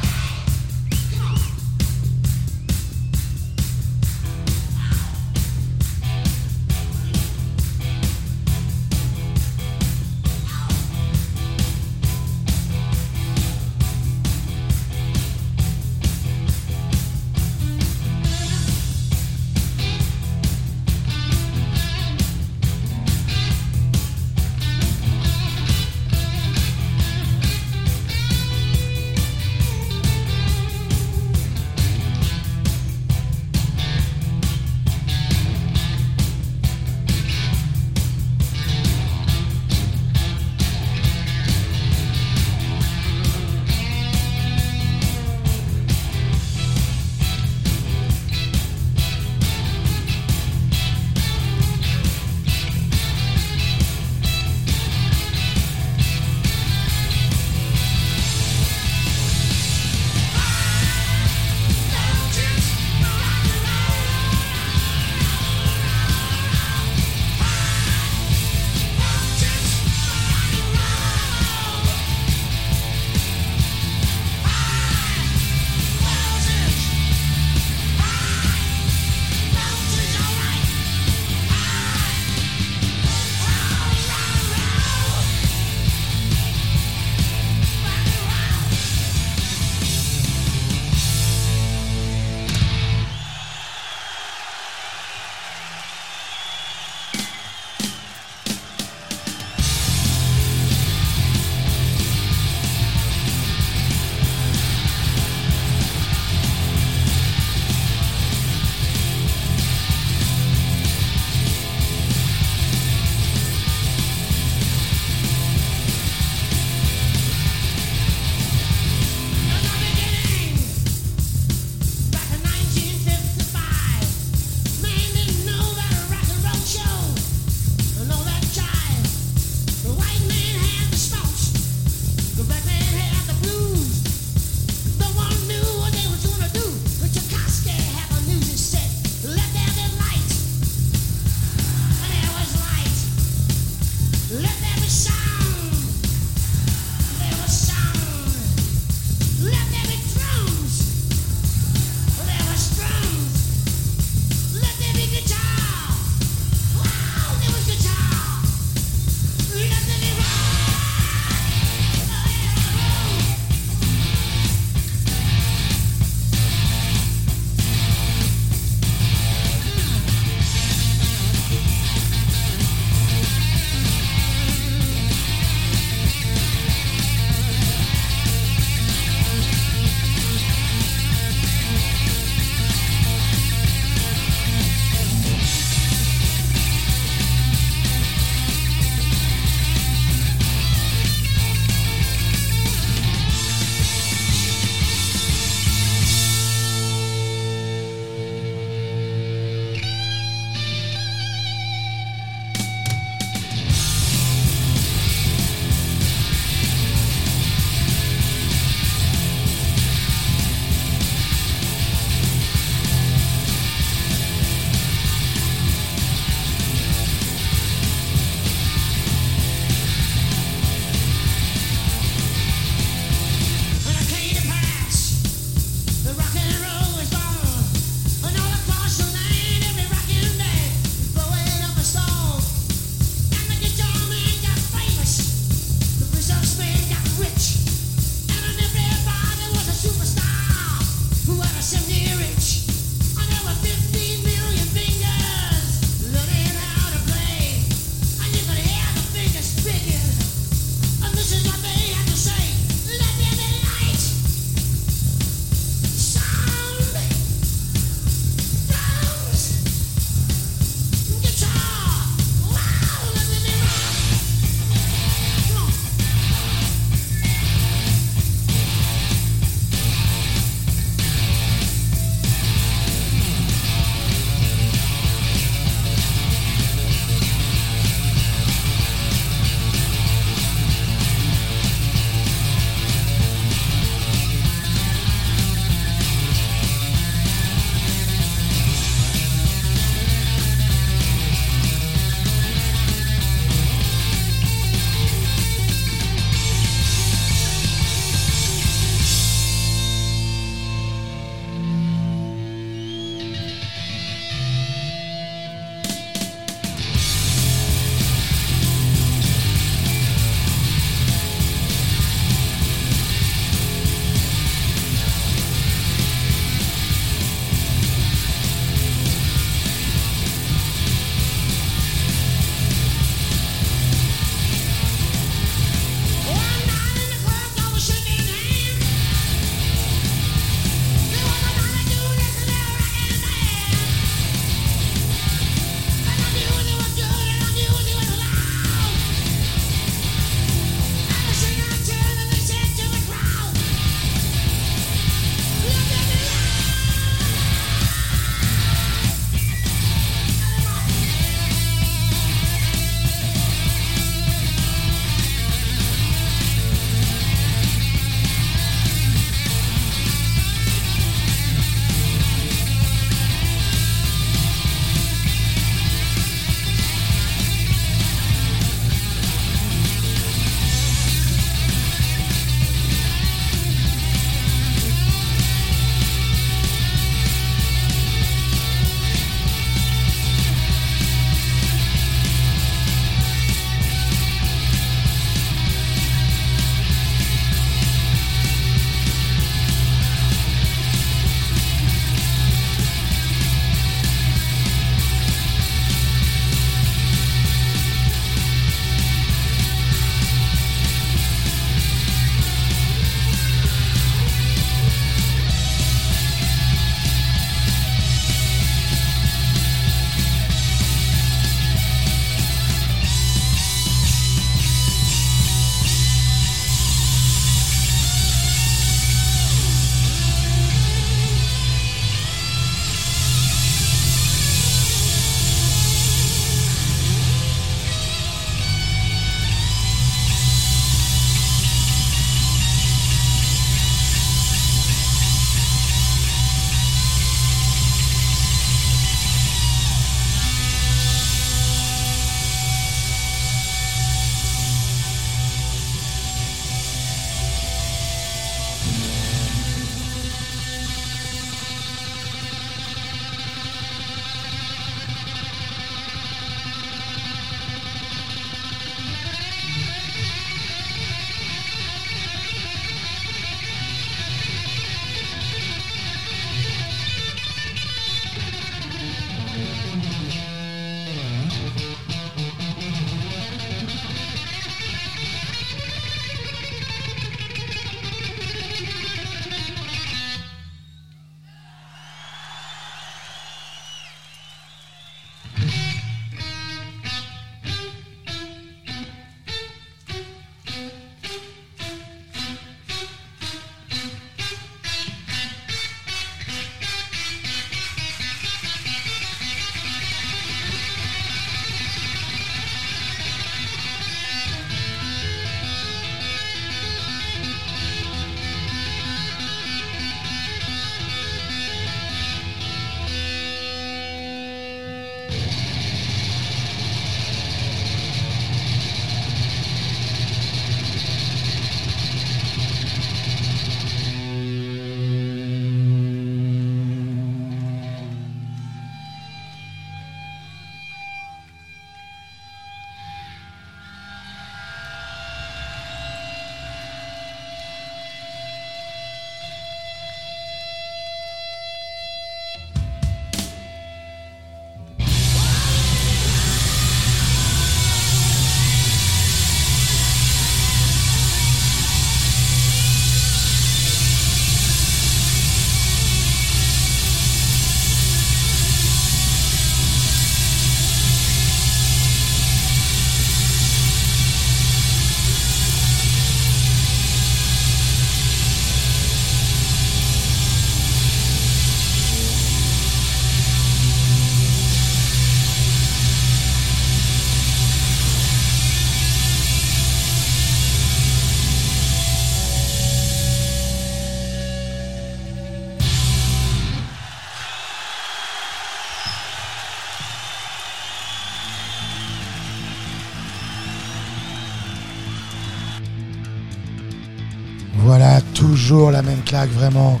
Vraiment.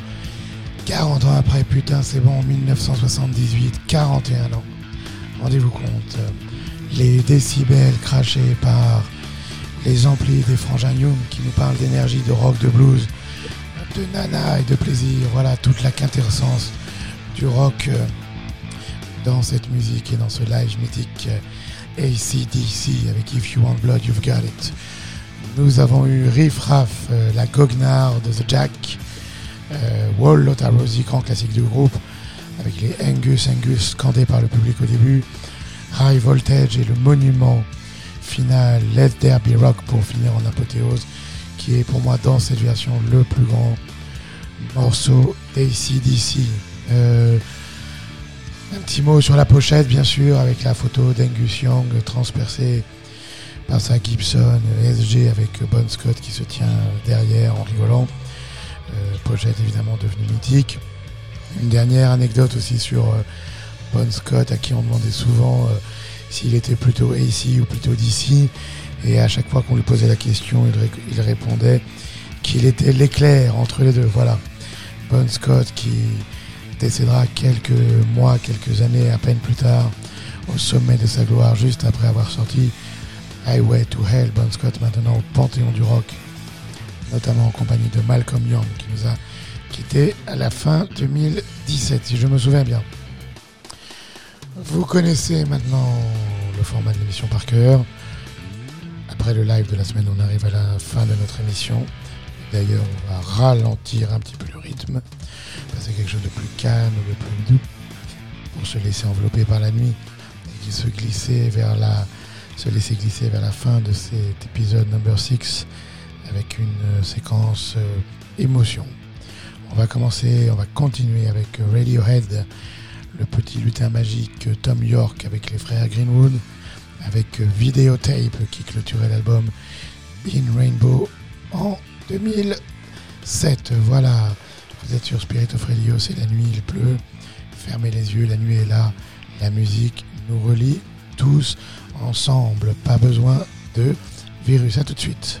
40 ans après, putain, c'est bon, 1978, 41 ans. Rendez-vous compte, euh, les décibels crachés par les amplis des frangins Young qui nous parlent d'énergie, de rock, de blues, de nana et de plaisir. Voilà toute la quintessence du rock euh, dans cette musique et dans ce live mythique euh, ACDC avec If You Want Blood, You've Got It. Nous avons eu Riff Raff, la goguenard de The Jack, Wall Lotta Rosie, grand classique du groupe, avec les Angus Angus scandés par le public au début, High Voltage et le monument final Let There Rock pour finir en apothéose, qui est pour moi dans cette version le plus grand morceau d'ACDC. Euh, un petit mot sur la pochette, bien sûr, avec la photo d'Angus Young transpercée par sa Gibson SG avec Bon Scott qui se tient derrière en rigolant. Euh, pochette évidemment devenue mythique. Une dernière anecdote aussi sur euh, Bon Scott, à qui on demandait souvent euh, s'il était plutôt AC ou plutôt DC. Et à chaque fois qu'on lui posait la question, il répondait qu'il était l'éclair entre les deux. Voilà. Bon Scott qui décédera quelques mois, quelques années à peine plus tard, au sommet de sa gloire, juste après avoir sorti Highway to Hell. Bon Scott maintenant au Panthéon du Rock, notamment en compagnie de Malcolm Young qui nous a quitté à la fin 2017, si je me souviens bien. Vous connaissez maintenant le format de l'émission par cœur. Après le live de la semaine, on arrive à la fin de notre émission. D'ailleurs, on va ralentir un petit peu le rythme, passer quelque chose de plus calme, de plus doux, pour se laisser envelopper par la nuit et se glisser vers la, se laisser glisser vers la fin de cet épisode number 6 avec une euh, séquence euh, émotion. On va commencer, on va continuer avec euh, Radiohead, le petit lutin magique Tom York avec les frères Greenwood, avec Videotape qui clôturait l'album In Rainbow en 2007. Voilà, vous êtes sur Spirit of Radio, c'est la nuit, il pleut. Fermez les yeux, la nuit est là. La musique nous relie tous ensemble. Pas besoin de virus. À tout de suite.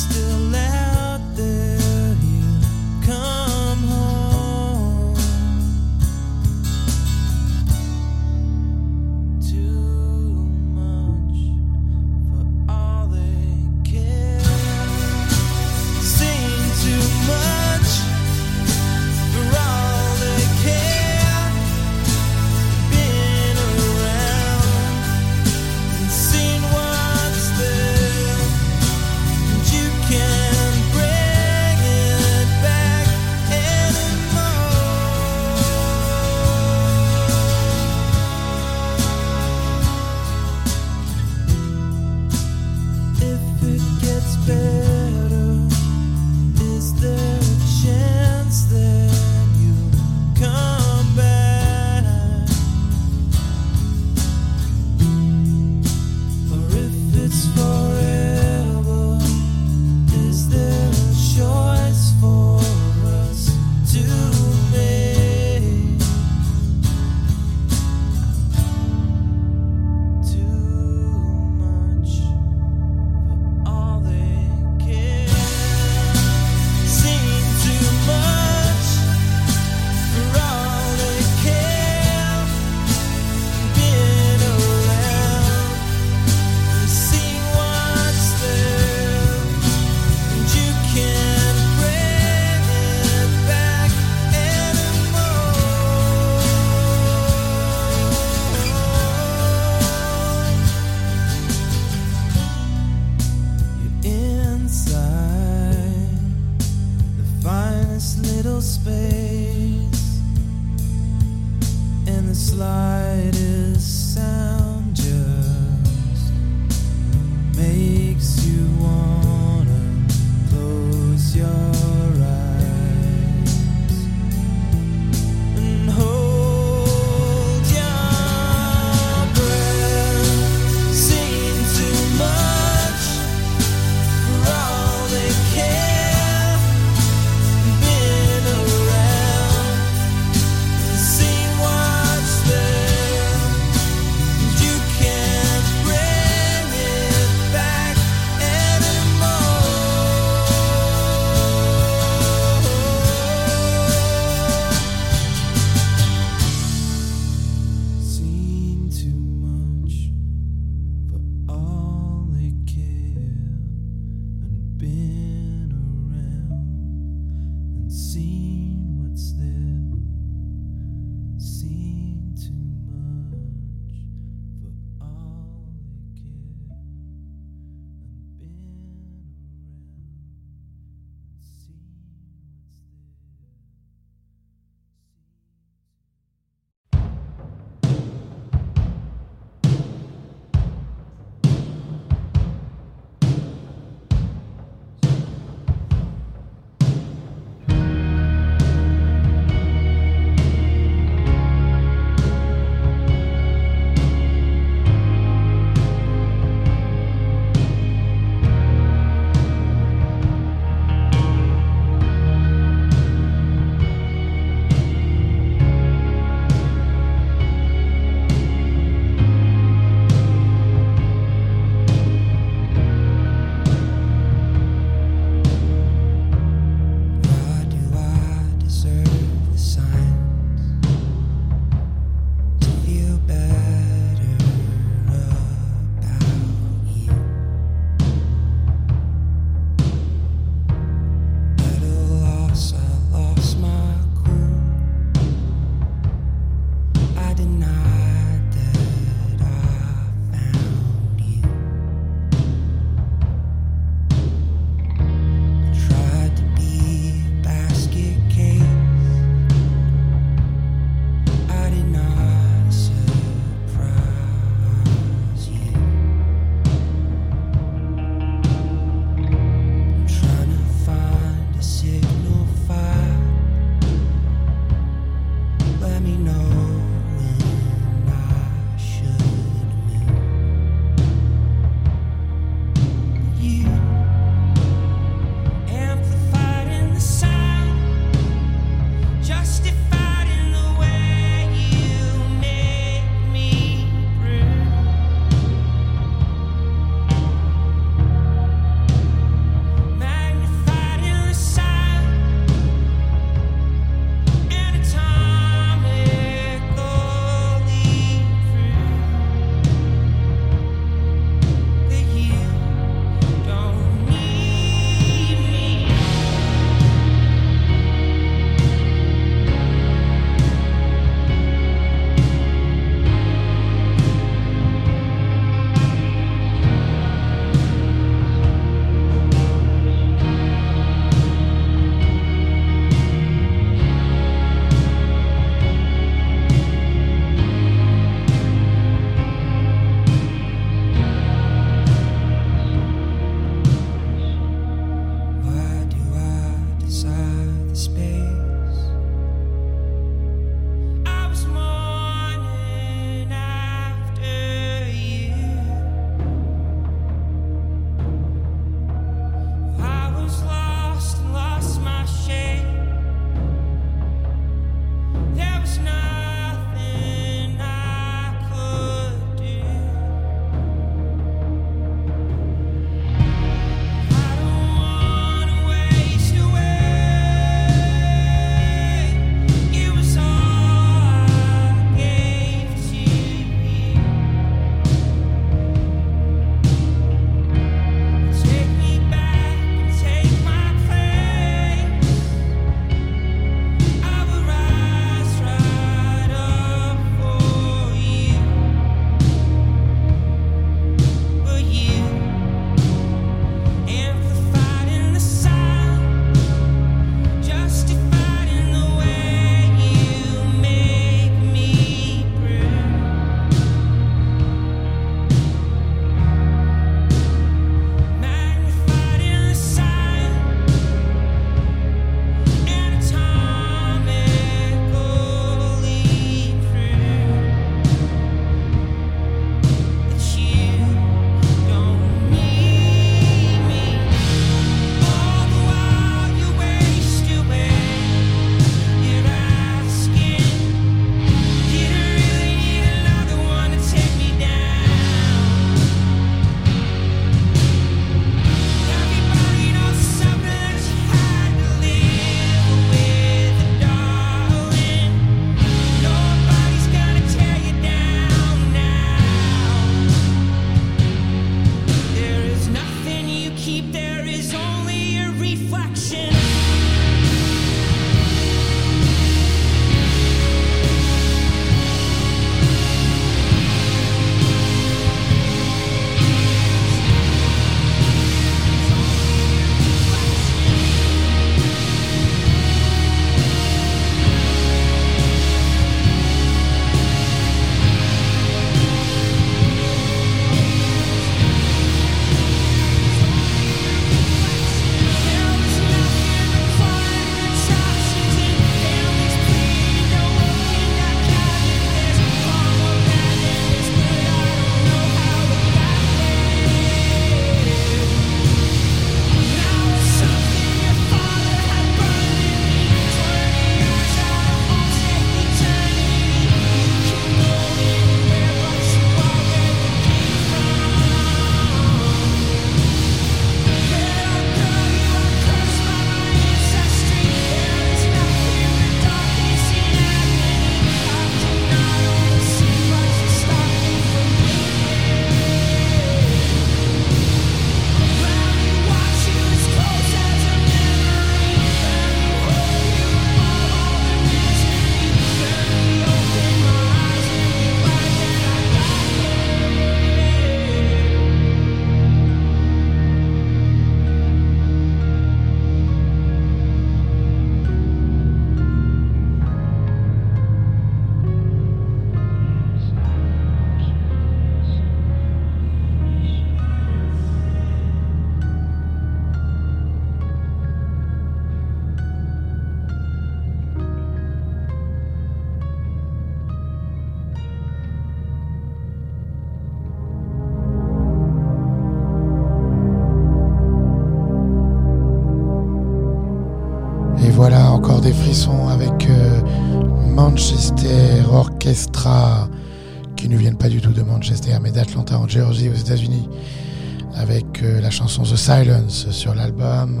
chanson The Silence sur l'album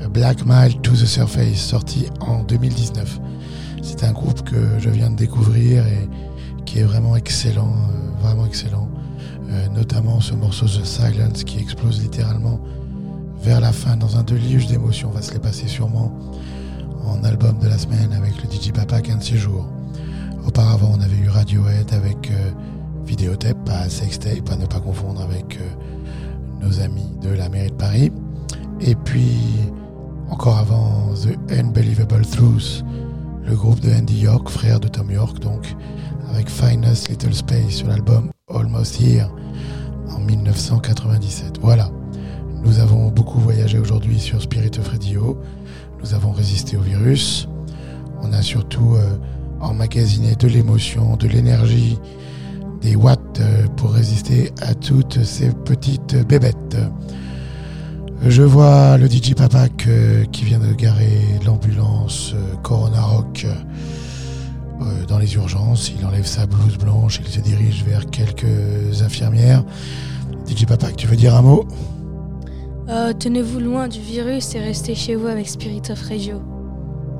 euh, Black Mile to the Surface, sorti en 2019. C'est un groupe que je viens de découvrir et qui est vraiment excellent, euh, vraiment excellent. Euh, notamment ce morceau The Silence qui explose littéralement vers la fin dans un déluge d'émotions. On va se les passer sûrement en album de la semaine avec le DJ Papa 15 jours. Auparavant, on avait eu Radiohead avec Vidéotape, pas Sextape, à ne pas confondre avec nos amis de la mairie de Paris. Et puis, encore avant, The Unbelievable Truth, le groupe de Andy York, frère de Tom York, donc, avec Finest Little Space sur l'album Almost Here en 1997. Voilà. Nous avons beaucoup voyagé aujourd'hui sur Spirit of Radio. Nous avons résisté au virus. On a surtout euh, emmagasiné de l'émotion, de l'énergie, des watts euh, pour résister à toutes ces petites bébêtes. Je vois le DJ Papak euh, qui vient de garer l'ambulance euh, Corona Rock euh, dans les urgences. Il enlève sa blouse blanche, il se dirige vers quelques infirmières. DJ Papak, tu veux dire un mot? Euh, Tenez-vous loin du virus et restez chez vous avec Spirit of Radio.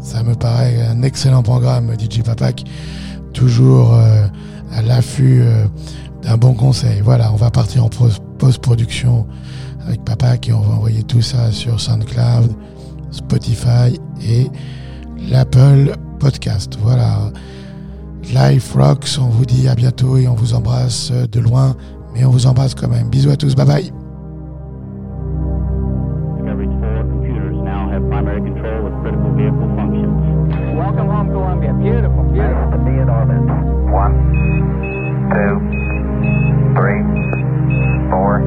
Ça me paraît un excellent programme, DJ Papak. Toujours euh, à l'affût d'un bon conseil. Voilà, on va partir en pos- post-production avec Papak et on va envoyer tout ça sur SoundCloud, Spotify et l'Apple Podcast. Voilà. Life Rocks, on vous dit à bientôt et on vous embrasse de loin, mais on vous embrasse quand même. Bisous à tous, bye bye. Beautiful, beautiful. To be in orbit. One, two, three, four.